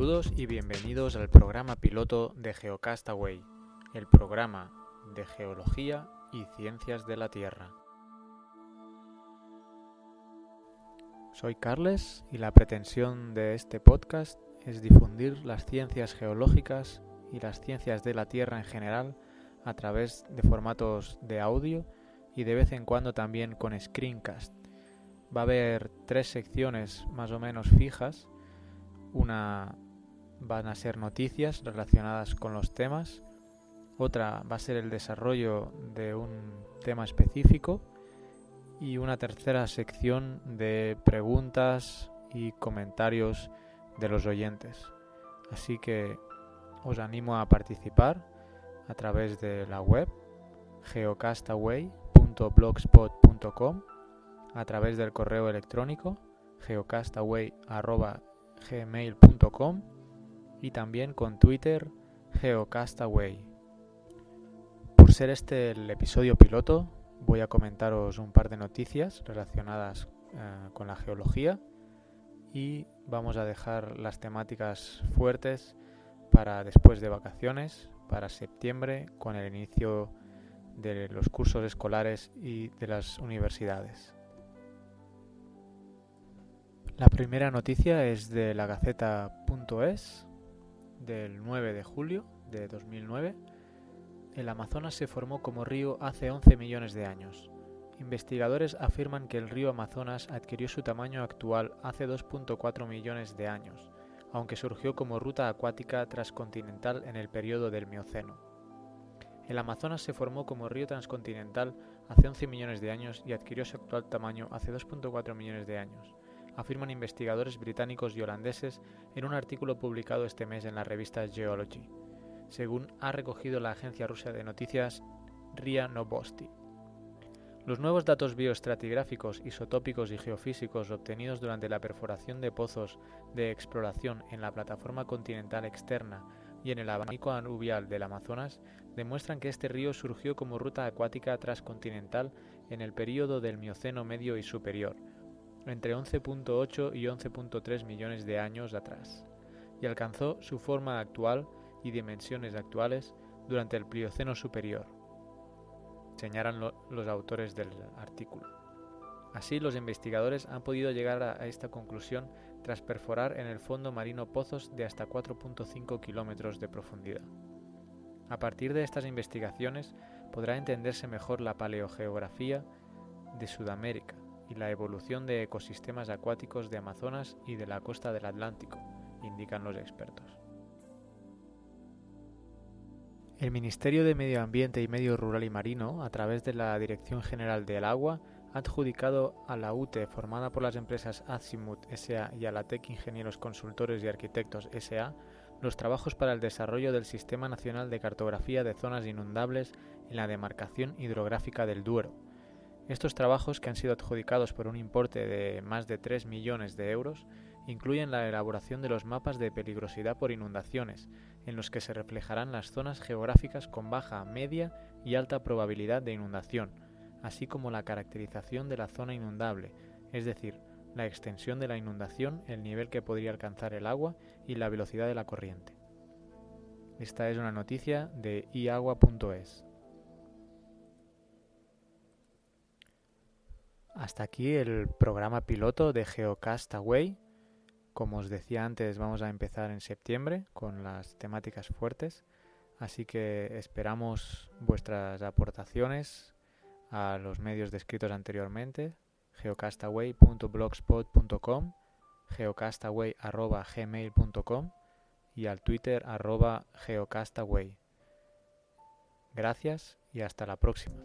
Saludos y bienvenidos al programa piloto de Geocastaway, el programa de geología y ciencias de la Tierra. Soy Carles y la pretensión de este podcast es difundir las ciencias geológicas y las ciencias de la Tierra en general a través de formatos de audio y de vez en cuando también con screencast. Va a haber tres secciones más o menos fijas. Una van a ser noticias relacionadas con los temas. Otra va a ser el desarrollo de un tema específico. Y una tercera sección de preguntas y comentarios de los oyentes. Así que os animo a participar a través de la web geocastaway.blogspot.com, a través del correo electrónico geocastaway.gmail.com y también con Twitter geocastaway. Por ser este el episodio piloto, voy a comentaros un par de noticias relacionadas eh, con la geología y vamos a dejar las temáticas fuertes para después de vacaciones, para septiembre, con el inicio de los cursos escolares y de las universidades. La primera noticia es de la Gaceta.es del 9 de julio de 2009. El Amazonas se formó como río hace 11 millones de años. Investigadores afirman que el río Amazonas adquirió su tamaño actual hace 2.4 millones de años, aunque surgió como ruta acuática transcontinental en el periodo del Mioceno. El Amazonas se formó como río transcontinental hace 11 millones de años y adquirió su actual tamaño hace 2.4 millones de años, afirman investigadores británicos y holandeses en un artículo publicado este mes en la revista Geology, según ha recogido la agencia rusa de noticias RIA Novosti. Los nuevos datos bioestratigráficos, isotópicos y geofísicos obtenidos durante la perforación de pozos de exploración en la plataforma continental externa y en el abanico anuvial del Amazonas demuestran que este río surgió como ruta acuática transcontinental en el período del Mioceno medio y superior, entre 11.8 y 11.3 millones de años atrás, y alcanzó su forma actual y dimensiones actuales durante el Plioceno superior señalan los autores del artículo. Así, los investigadores han podido llegar a, esta conclusión tras perforar en el fondo marino pozos de hasta 4.5 kilómetros de profundidad. A partir de estas investigaciones podrá entenderse mejor la paleogeografía de Sudamérica y la evolución de ecosistemas acuáticos de Amazonas y de la costa del Atlántico, indican los expertos. El Ministerio de Medio Ambiente y Medio Rural y Marino, a través de la Dirección General del Agua, ha adjudicado a la UTE, formada por las empresas Azimut SA y Alatec Ingenieros Consultores y Arquitectos SA, los trabajos para el desarrollo del Sistema Nacional de Cartografía de Zonas Inundables en la demarcación hidrográfica del Duero. Estos trabajos, que han sido adjudicados por un importe de más de 3 millones de euros, incluyen la elaboración de los mapas de peligrosidad por inundaciones, en los que se reflejarán las zonas geográficas con baja, media y alta probabilidad de inundación, así como la caracterización de la zona inundable, es decir, la extensión de la inundación, el nivel que podría alcanzar el agua y la velocidad de la corriente. Esta es una noticia de iagua.es. Hasta aquí el programa piloto de Geocastaway como os decía antes, vamos a empezar en septiembre con las temáticas fuertes, así que esperamos vuestras aportaciones a los medios descritos anteriormente, geocastaway.blogspot.com, geocastaway.gmail.com y al Twitter arroba geocastaway. Gracias y hasta la próxima.